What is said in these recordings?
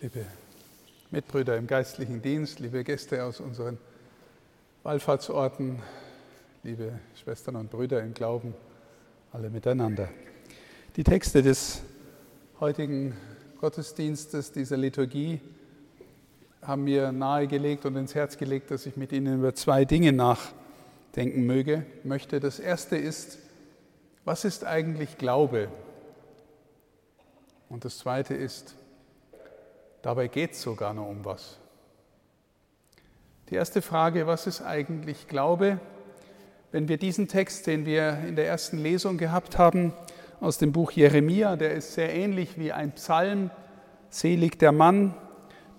liebe Mitbrüder im geistlichen Dienst, liebe Gäste aus unseren Wallfahrtsorten, liebe Schwestern und Brüder im Glauben, alle miteinander. Die Texte des heutigen Gottesdienstes, dieser Liturgie, haben mir nahegelegt und ins Herz gelegt, dass ich mit Ihnen über zwei Dinge nachdenken möge, möchte. Das erste ist, was ist eigentlich Glaube? Und das zweite ist, Dabei geht es sogar noch um was. Die erste Frage, was ist eigentlich Glaube? Wenn wir diesen Text, den wir in der ersten Lesung gehabt haben, aus dem Buch Jeremia, der ist sehr ähnlich wie ein Psalm, selig der Mann,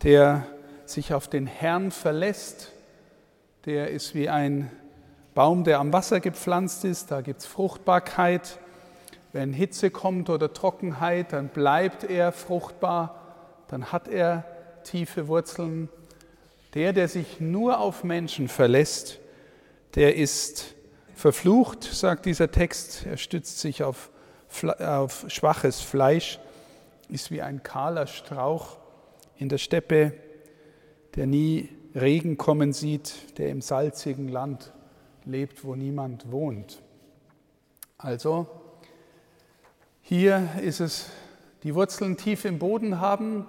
der sich auf den Herrn verlässt, der ist wie ein Baum, der am Wasser gepflanzt ist, da gibt es Fruchtbarkeit. Wenn Hitze kommt oder Trockenheit, dann bleibt er fruchtbar dann hat er tiefe Wurzeln. Der, der sich nur auf Menschen verlässt, der ist verflucht, sagt dieser Text. Er stützt sich auf, auf schwaches Fleisch, ist wie ein kahler Strauch in der Steppe, der nie Regen kommen sieht, der im salzigen Land lebt, wo niemand wohnt. Also, hier ist es, die Wurzeln tief im Boden haben,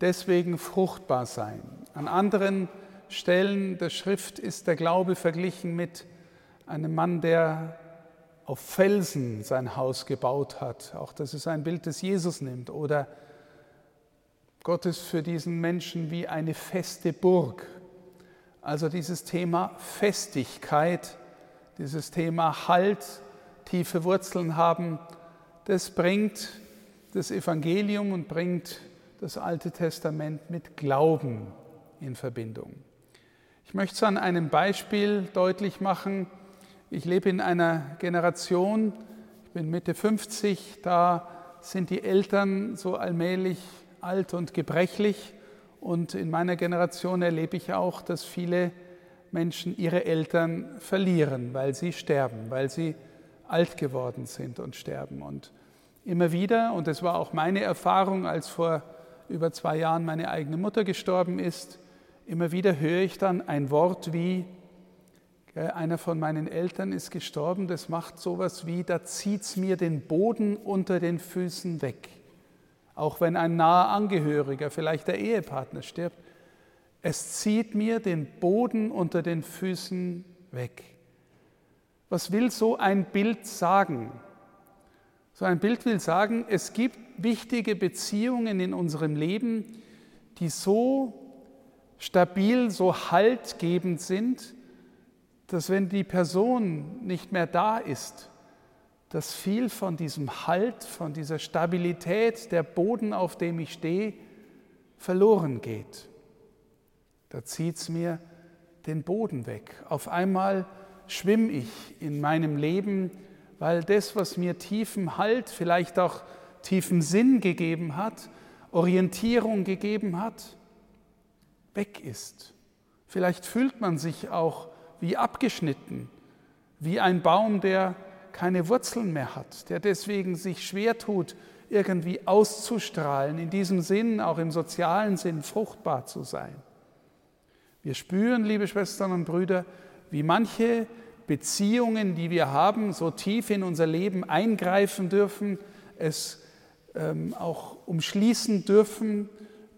deswegen fruchtbar sein. An anderen Stellen der Schrift ist der Glaube verglichen mit einem Mann, der auf Felsen sein Haus gebaut hat. Auch das ist ein Bild, das Jesus nimmt. Oder Gott ist für diesen Menschen wie eine feste Burg. Also dieses Thema Festigkeit, dieses Thema Halt, tiefe Wurzeln haben, das bringt das Evangelium und bringt das Alte Testament mit Glauben in Verbindung. Ich möchte es an einem Beispiel deutlich machen. Ich lebe in einer Generation, ich bin Mitte 50, da sind die Eltern so allmählich alt und gebrechlich. Und in meiner Generation erlebe ich auch, dass viele Menschen ihre Eltern verlieren, weil sie sterben, weil sie alt geworden sind und sterben. Und immer wieder, und das war auch meine Erfahrung, als vor über zwei Jahren meine eigene Mutter gestorben ist, immer wieder höre ich dann ein Wort wie, einer von meinen Eltern ist gestorben, das macht sowas wie, da zieht es mir den Boden unter den Füßen weg. Auch wenn ein naher Angehöriger, vielleicht der Ehepartner stirbt, es zieht mir den Boden unter den Füßen weg. Was will so ein Bild sagen? So ein Bild will sagen, es gibt wichtige Beziehungen in unserem Leben, die so stabil, so haltgebend sind, dass wenn die Person nicht mehr da ist, dass viel von diesem Halt, von dieser Stabilität, der Boden, auf dem ich stehe, verloren geht. Da zieht es mir den Boden weg. Auf einmal schwimme ich in meinem Leben weil das, was mir tiefen Halt, vielleicht auch tiefen Sinn gegeben hat, Orientierung gegeben hat, weg ist. Vielleicht fühlt man sich auch wie abgeschnitten, wie ein Baum, der keine Wurzeln mehr hat, der deswegen sich schwer tut, irgendwie auszustrahlen, in diesem Sinn, auch im sozialen Sinn, fruchtbar zu sein. Wir spüren, liebe Schwestern und Brüder, wie manche Beziehungen, die wir haben, so tief in unser Leben eingreifen dürfen, es ähm, auch umschließen dürfen,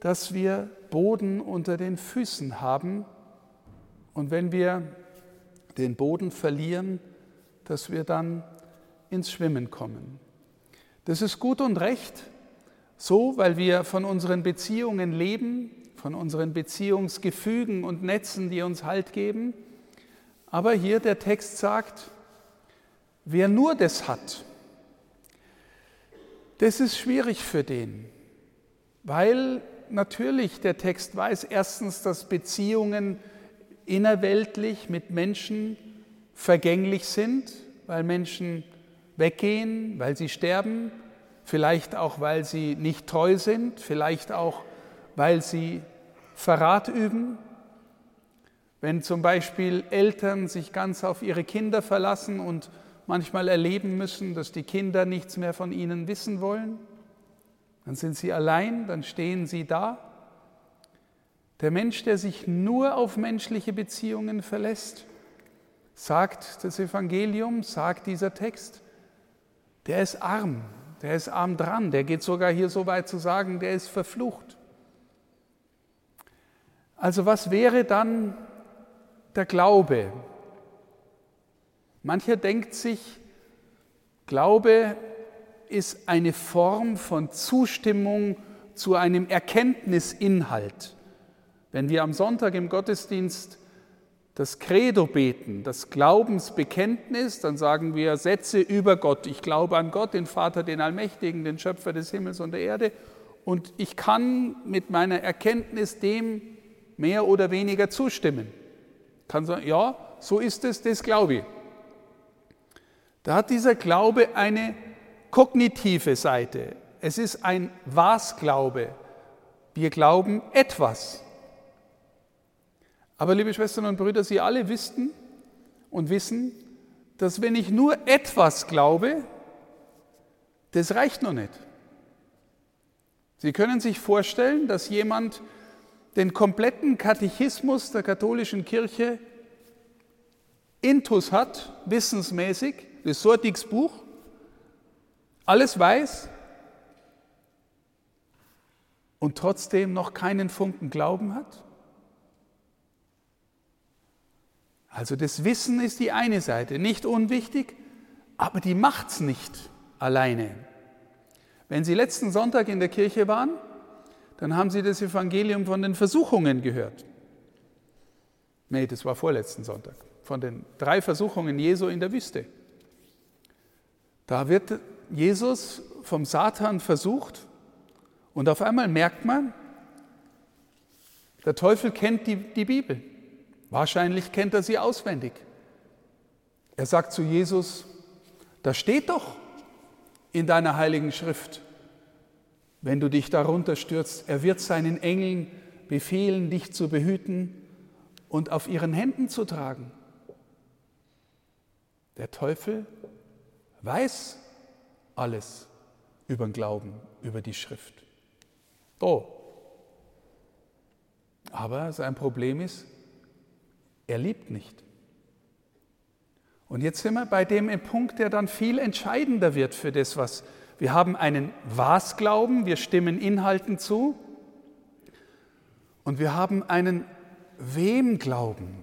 dass wir Boden unter den Füßen haben. Und wenn wir den Boden verlieren, dass wir dann ins Schwimmen kommen. Das ist gut und recht, so, weil wir von unseren Beziehungen leben, von unseren Beziehungsgefügen und Netzen, die uns Halt geben. Aber hier der Text sagt, wer nur das hat, das ist schwierig für den, weil natürlich der Text weiß erstens, dass Beziehungen innerweltlich mit Menschen vergänglich sind, weil Menschen weggehen, weil sie sterben, vielleicht auch, weil sie nicht treu sind, vielleicht auch, weil sie Verrat üben, wenn zum Beispiel Eltern sich ganz auf ihre Kinder verlassen und manchmal erleben müssen, dass die Kinder nichts mehr von ihnen wissen wollen. Dann sind sie allein, dann stehen sie da. Der Mensch, der sich nur auf menschliche Beziehungen verlässt, sagt das Evangelium, sagt dieser Text, der ist arm, der ist arm dran, der geht sogar hier so weit zu sagen, der ist verflucht. Also was wäre dann der Glaube? Mancher denkt sich, Glaube ist eine Form von Zustimmung zu einem Erkenntnisinhalt. Wenn wir am Sonntag im Gottesdienst das Credo beten, das Glaubensbekenntnis, dann sagen wir Sätze über Gott. Ich glaube an Gott, den Vater, den Allmächtigen, den Schöpfer des Himmels und der Erde. Und ich kann mit meiner Erkenntnis dem mehr oder weniger zustimmen. Ich kann sagen, ja, so ist es, das glaube ich. Da hat dieser Glaube eine kognitive Seite. Es ist ein Was-Glaube. Wir glauben etwas. Aber liebe Schwestern und Brüder, Sie alle wissen und wissen, dass wenn ich nur etwas glaube, das reicht noch nicht. Sie können sich vorstellen, dass jemand den kompletten Katechismus der katholischen Kirche intus hat, wissensmäßig, das Sortigsbuch, alles weiß und trotzdem noch keinen Funken Glauben hat? Also das Wissen ist die eine Seite, nicht unwichtig, aber die macht es nicht alleine. Wenn Sie letzten Sonntag in der Kirche waren, dann haben Sie das Evangelium von den Versuchungen gehört. Nee, das war vorletzten Sonntag, von den drei Versuchungen Jesu in der Wüste. Da wird Jesus vom Satan versucht und auf einmal merkt man, der Teufel kennt die, die Bibel. Wahrscheinlich kennt er sie auswendig. Er sagt zu Jesus, da steht doch in deiner heiligen Schrift, wenn du dich darunter stürzt, er wird seinen Engeln befehlen, dich zu behüten und auf ihren Händen zu tragen. Der Teufel weiß alles über den Glauben, über die Schrift. Oh. Aber sein Problem ist, er liebt nicht. Und jetzt sind wir bei dem Punkt, der dann viel entscheidender wird für das, was wir haben einen Was-Glauben, wir stimmen Inhalten zu. Und wir haben einen Wem-Glauben.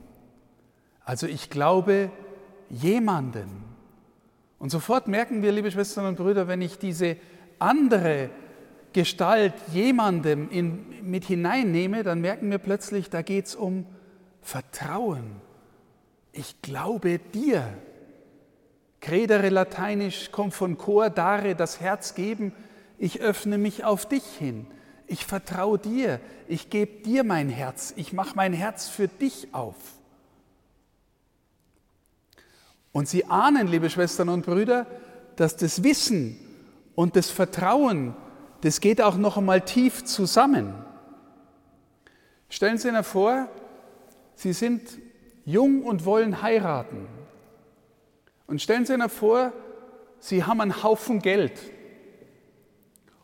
Also ich glaube jemanden. Und sofort merken wir, liebe Schwestern und Brüder, wenn ich diese andere Gestalt jemandem in, mit hineinnehme, dann merken wir plötzlich, da geht es um Vertrauen. Ich glaube dir. Credere lateinisch kommt von cor dare, das Herz geben. Ich öffne mich auf dich hin. Ich vertraue dir. Ich gebe dir mein Herz. Ich mache mein Herz für dich auf. Und Sie ahnen, liebe Schwestern und Brüder, dass das Wissen und das Vertrauen, das geht auch noch einmal tief zusammen. Stellen Sie sich vor, Sie sind jung und wollen heiraten. Und stellen Sie sich vor, Sie haben einen Haufen Geld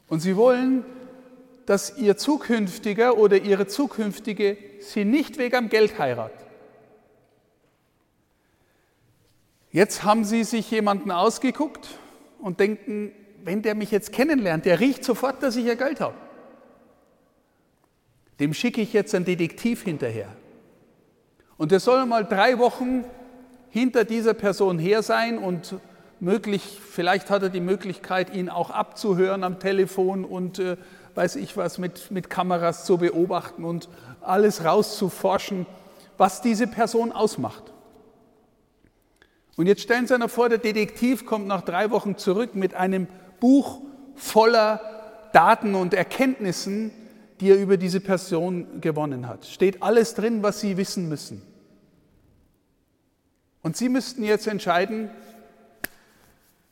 und Sie wollen, dass Ihr zukünftiger oder Ihre zukünftige Sie nicht wegen am Geld heiratet. Jetzt haben Sie sich jemanden ausgeguckt und denken, wenn der mich jetzt kennenlernt, der riecht sofort, dass ich ja Geld habe. Dem schicke ich jetzt einen Detektiv hinterher. Und er soll mal drei Wochen hinter dieser Person her sein und möglich, vielleicht hat er die Möglichkeit, ihn auch abzuhören am Telefon und äh, weiß ich was mit, mit Kameras zu beobachten und alles rauszuforschen, was diese Person ausmacht. Und jetzt stellen Sie sich vor, der Detektiv kommt nach drei Wochen zurück mit einem Buch voller Daten und Erkenntnissen, die er über diese Person gewonnen hat. Steht alles drin, was Sie wissen müssen. Und Sie müssten jetzt entscheiden,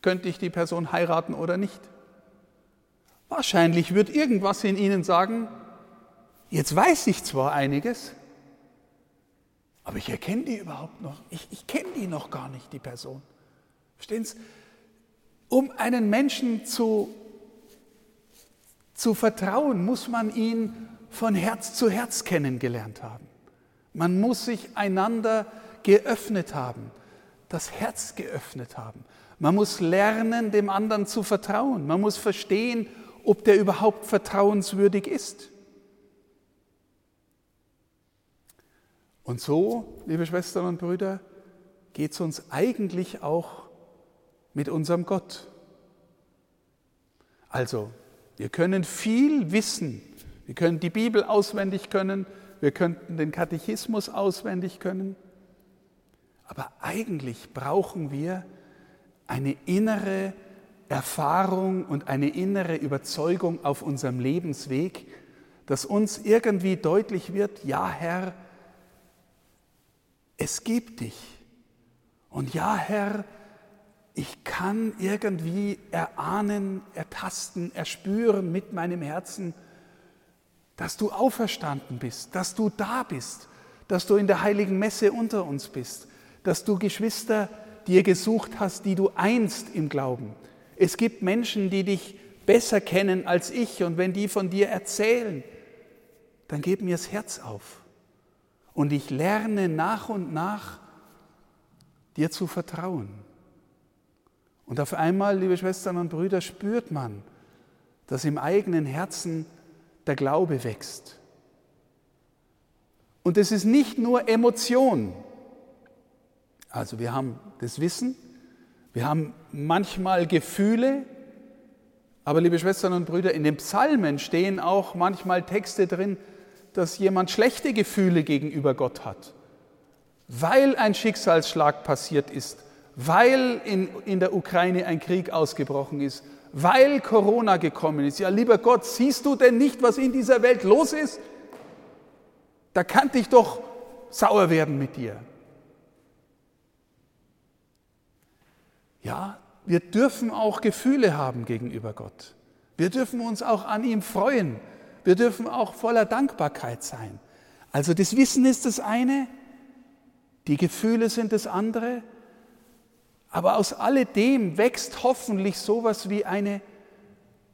könnte ich die Person heiraten oder nicht. Wahrscheinlich wird irgendwas in Ihnen sagen, jetzt weiß ich zwar einiges, aber ich erkenne die überhaupt noch. Ich, ich kenne die noch gar nicht, die Person. Verstehen Sie? Um einen Menschen zu Zu vertrauen muss man ihn von Herz zu Herz kennengelernt haben. Man muss sich einander geöffnet haben, das Herz geöffnet haben. Man muss lernen, dem anderen zu vertrauen. Man muss verstehen, ob der überhaupt vertrauenswürdig ist. Und so, liebe Schwestern und Brüder, geht es uns eigentlich auch mit unserem Gott. Also, wir können viel wissen. Wir können die Bibel auswendig können, wir könnten den Katechismus auswendig können. Aber eigentlich brauchen wir eine innere Erfahrung und eine innere Überzeugung auf unserem Lebensweg, dass uns irgendwie deutlich wird, ja Herr, es gibt dich. Und ja, Herr, ich kann irgendwie erahnen, ertasten, erspüren mit meinem Herzen, dass du auferstanden bist, dass du da bist, dass du in der heiligen Messe unter uns bist, dass du Geschwister dir gesucht hast, die du einst im Glauben. Es gibt Menschen, die dich besser kennen als ich und wenn die von dir erzählen, dann gib mir das Herz auf. Und ich lerne nach und nach, dir zu vertrauen. Und auf einmal, liebe Schwestern und Brüder, spürt man, dass im eigenen Herzen der Glaube wächst. Und es ist nicht nur Emotion. Also wir haben das Wissen, wir haben manchmal Gefühle, aber liebe Schwestern und Brüder, in den Psalmen stehen auch manchmal Texte drin, dass jemand schlechte Gefühle gegenüber Gott hat, weil ein Schicksalsschlag passiert ist, weil in, in der Ukraine ein Krieg ausgebrochen ist, weil Corona gekommen ist. Ja, lieber Gott, siehst du denn nicht, was in dieser Welt los ist? Da kann ich doch sauer werden mit dir. Ja, wir dürfen auch Gefühle haben gegenüber Gott. Wir dürfen uns auch an ihm freuen. Wir dürfen auch voller Dankbarkeit sein. Also das Wissen ist das eine, die Gefühle sind das andere, aber aus alledem wächst hoffentlich sowas wie eine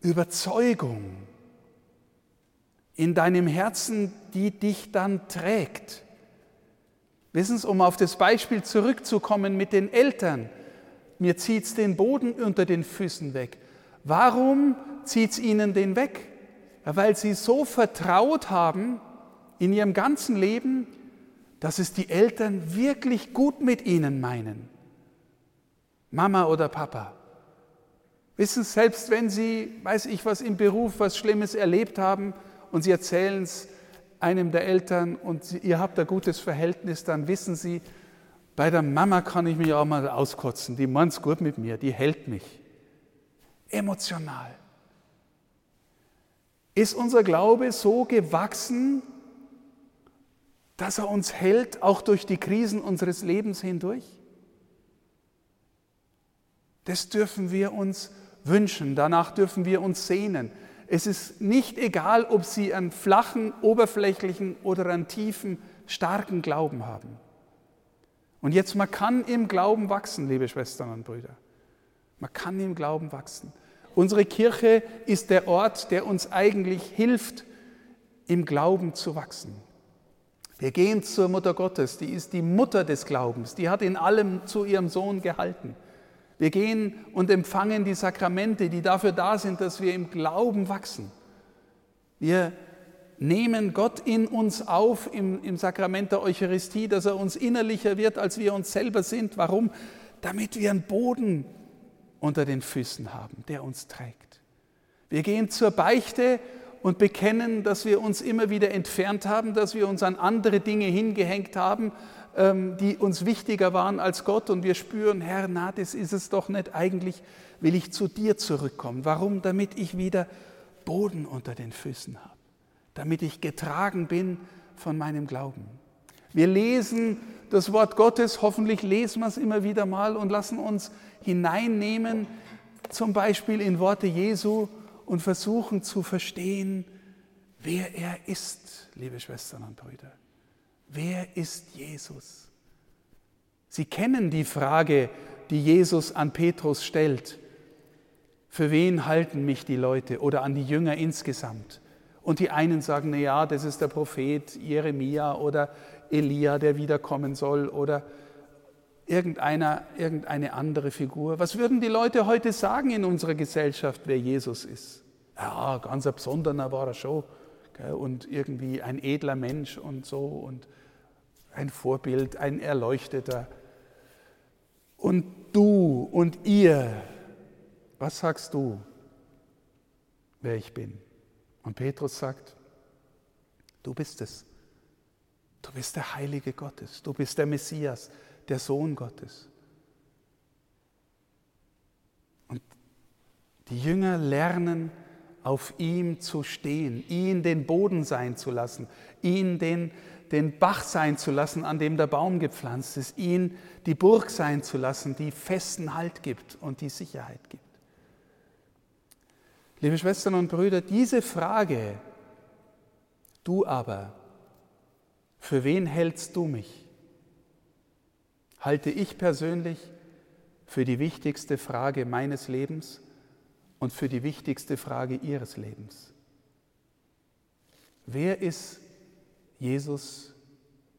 Überzeugung in deinem Herzen, die dich dann trägt. Wissen Sie, um auf das Beispiel zurückzukommen mit den Eltern, mir zieht es den Boden unter den Füßen weg. Warum zieht es ihnen den weg? Weil sie so vertraut haben in ihrem ganzen Leben, dass es die Eltern wirklich gut mit ihnen meinen. Mama oder Papa. Wissen, selbst wenn sie, weiß ich was, im Beruf was Schlimmes erlebt haben und sie erzählen es einem der Eltern und sie, ihr habt ein gutes Verhältnis, dann wissen sie, bei der Mama kann ich mich auch mal auskotzen, die meint's gut mit mir, die hält mich. Emotional. Ist unser Glaube so gewachsen, dass er uns hält, auch durch die Krisen unseres Lebens hindurch? Das dürfen wir uns wünschen, danach dürfen wir uns sehnen. Es ist nicht egal, ob Sie einen flachen, oberflächlichen oder einen tiefen, starken Glauben haben. Und jetzt, man kann im Glauben wachsen, liebe Schwestern und Brüder. Man kann im Glauben wachsen. Unsere Kirche ist der Ort, der uns eigentlich hilft, im Glauben zu wachsen. Wir gehen zur Mutter Gottes, die ist die Mutter des Glaubens, die hat in allem zu ihrem Sohn gehalten. Wir gehen und empfangen die Sakramente, die dafür da sind, dass wir im Glauben wachsen. Wir nehmen Gott in uns auf im, im Sakrament der Eucharistie, dass er uns innerlicher wird, als wir uns selber sind. Warum? Damit wir einen Boden unter den Füßen haben, der uns trägt. Wir gehen zur Beichte und bekennen, dass wir uns immer wieder entfernt haben, dass wir uns an andere Dinge hingehängt haben, ähm, die uns wichtiger waren als Gott. Und wir spüren, Herr, na, das ist es doch nicht. Eigentlich will ich zu dir zurückkommen. Warum? Damit ich wieder Boden unter den Füßen habe. Damit ich getragen bin von meinem Glauben. Wir lesen das Wort Gottes, hoffentlich lesen wir es immer wieder mal und lassen uns hineinnehmen, zum Beispiel in Worte Jesu und versuchen zu verstehen, wer er ist, liebe Schwestern und Brüder. Wer ist Jesus? Sie kennen die Frage, die Jesus an Petrus stellt. Für wen halten mich die Leute oder an die Jünger insgesamt? Und die einen sagen, na ja, das ist der Prophet Jeremia oder Elia, der wiederkommen soll oder irgendeiner, irgendeine andere Figur. Was würden die Leute heute sagen in unserer Gesellschaft, wer Jesus ist? Ja, ganz ein besonderer war er schon gell, und irgendwie ein edler Mensch und so und ein Vorbild, ein Erleuchteter. Und du und ihr, was sagst du, wer ich bin? Und Petrus sagt, du bist es. Du bist der Heilige Gottes, du bist der Messias, der Sohn Gottes. Und die Jünger lernen, auf ihm zu stehen, ihn den Boden sein zu lassen, ihn den, den Bach sein zu lassen, an dem der Baum gepflanzt ist, ihn die Burg sein zu lassen, die festen Halt gibt und die Sicherheit gibt. Liebe Schwestern und Brüder, diese Frage, du aber, für wen hältst du mich? Halte ich persönlich für die wichtigste Frage meines Lebens und für die wichtigste Frage Ihres Lebens. Wer ist Jesus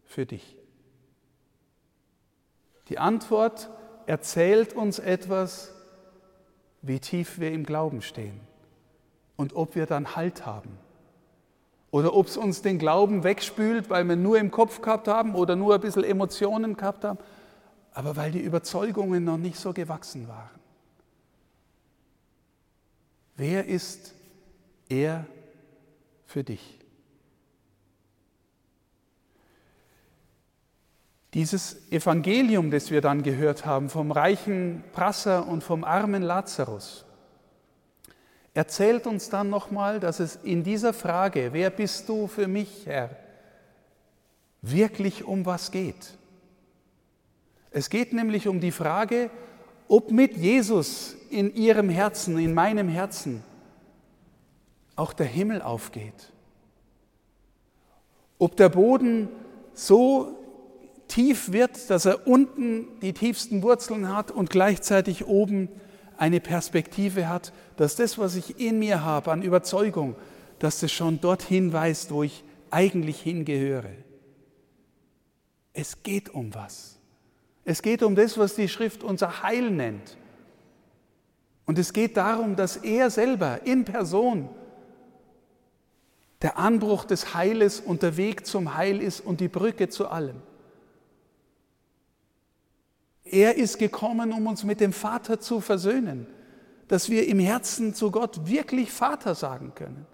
für dich? Die Antwort erzählt uns etwas, wie tief wir im Glauben stehen und ob wir dann Halt haben. Oder ob es uns den Glauben wegspült, weil wir nur im Kopf gehabt haben oder nur ein bisschen Emotionen gehabt haben, aber weil die Überzeugungen noch nicht so gewachsen waren. Wer ist er für dich? Dieses Evangelium, das wir dann gehört haben vom reichen Prasser und vom armen Lazarus, erzählt uns dann nochmal, dass es in dieser Frage, wer bist du für mich, Herr, wirklich um was geht. Es geht nämlich um die Frage, ob mit Jesus in ihrem Herzen, in meinem Herzen, auch der Himmel aufgeht. Ob der Boden so tief wird, dass er unten die tiefsten Wurzeln hat und gleichzeitig oben eine Perspektive hat, dass das, was ich in mir habe an Überzeugung, dass das schon dorthin weist, wo ich eigentlich hingehöre. Es geht um was. Es geht um das, was die Schrift unser Heil nennt. Und es geht darum, dass er selber in Person der Anbruch des Heiles und der Weg zum Heil ist und die Brücke zu allem. Er ist gekommen, um uns mit dem Vater zu versöhnen, dass wir im Herzen zu Gott wirklich Vater sagen können.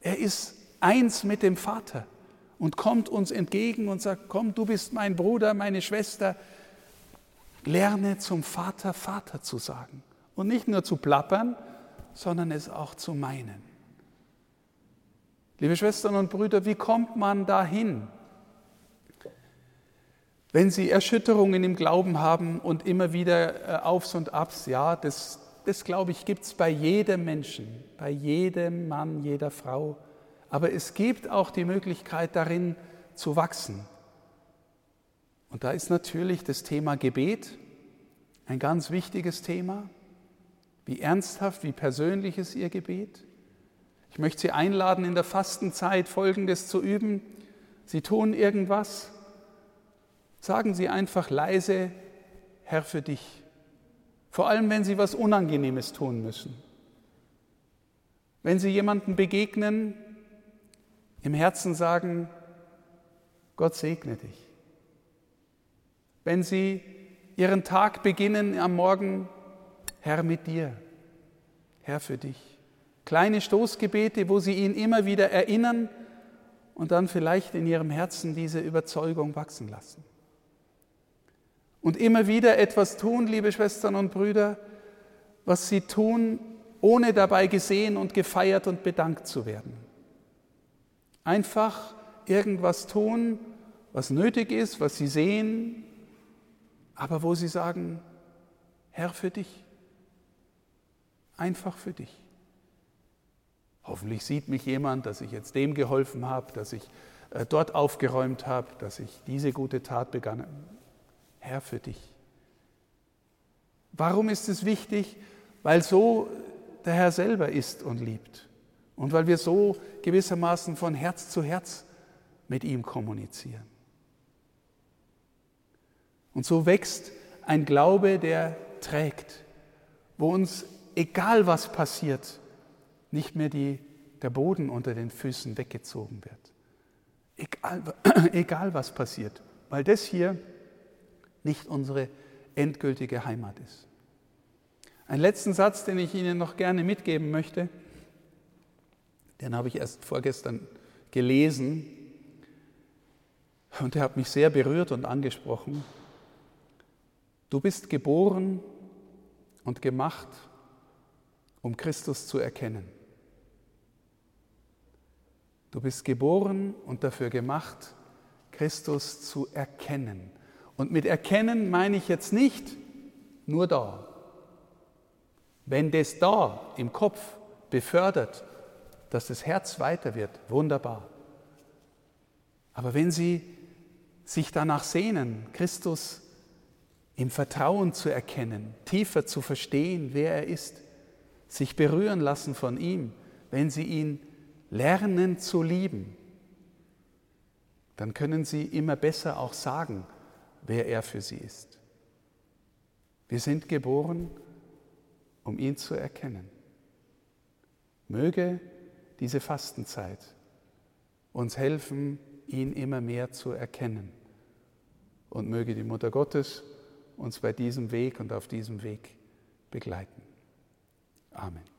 Er ist eins mit dem Vater und kommt uns entgegen und sagt, komm, du bist mein Bruder, meine Schwester. Lerne zum Vater Vater zu sagen und nicht nur zu plappern, sondern es auch zu meinen. Liebe Schwestern und Brüder, wie kommt man dahin? Wenn Sie Erschütterungen im Glauben haben und immer wieder äh, Aufs und Abs, ja, das, das glaube ich, gibt es bei jedem Menschen, bei jedem Mann, jeder Frau. Aber es gibt auch die Möglichkeit darin zu wachsen. Und da ist natürlich das Thema Gebet ein ganz wichtiges Thema. Wie ernsthaft, wie persönlich ist Ihr Gebet? Ich möchte Sie einladen, in der Fastenzeit Folgendes zu üben. Sie tun irgendwas. Sagen Sie einfach leise, Herr für dich. Vor allem, wenn Sie was Unangenehmes tun müssen. Wenn Sie jemanden begegnen, im Herzen sagen, Gott segne dich. Wenn Sie Ihren Tag beginnen am Morgen, Herr mit dir, Herr für dich. Kleine Stoßgebete, wo Sie ihn immer wieder erinnern und dann vielleicht in Ihrem Herzen diese Überzeugung wachsen lassen. Und immer wieder etwas tun, liebe Schwestern und Brüder, was Sie tun, ohne dabei gesehen und gefeiert und bedankt zu werden. Einfach irgendwas tun, was nötig ist, was sie sehen, aber wo sie sagen, Herr für dich, einfach für dich. Hoffentlich sieht mich jemand, dass ich jetzt dem geholfen habe, dass ich äh, dort aufgeräumt habe, dass ich diese gute Tat begann. Herr für dich. Warum ist es wichtig? weil so der Herr selber ist und liebt und weil wir so gewissermaßen von Herz zu Herz mit ihm kommunizieren. Und so wächst ein Glaube, der trägt, wo uns, egal was passiert, nicht mehr die, der Boden unter den Füßen weggezogen wird. Egal, egal was passiert, weil das hier nicht unsere endgültige Heimat ist. Ein letzten Satz, den ich Ihnen noch gerne mitgeben möchte, den habe ich erst vorgestern gelesen und der hat mich sehr berührt und angesprochen. Du bist geboren und gemacht, um Christus zu erkennen. Du bist geboren und dafür gemacht, Christus zu erkennen. Und mit erkennen meine ich jetzt nicht nur da. Wenn das da im Kopf befördert, dass das Herz weiter wird, wunderbar. Aber wenn Sie sich danach sehnen, Christus im Vertrauen zu erkennen, tiefer zu verstehen, wer er ist, sich berühren lassen von ihm, wenn sie ihn lernen zu lieben, dann können sie immer besser auch sagen, wer er für sie ist. Wir sind geboren, um ihn zu erkennen. Möge diese Fastenzeit uns helfen, ihn immer mehr zu erkennen. Und möge die Mutter Gottes uns bei diesem Weg und auf diesem Weg begleiten. Amen.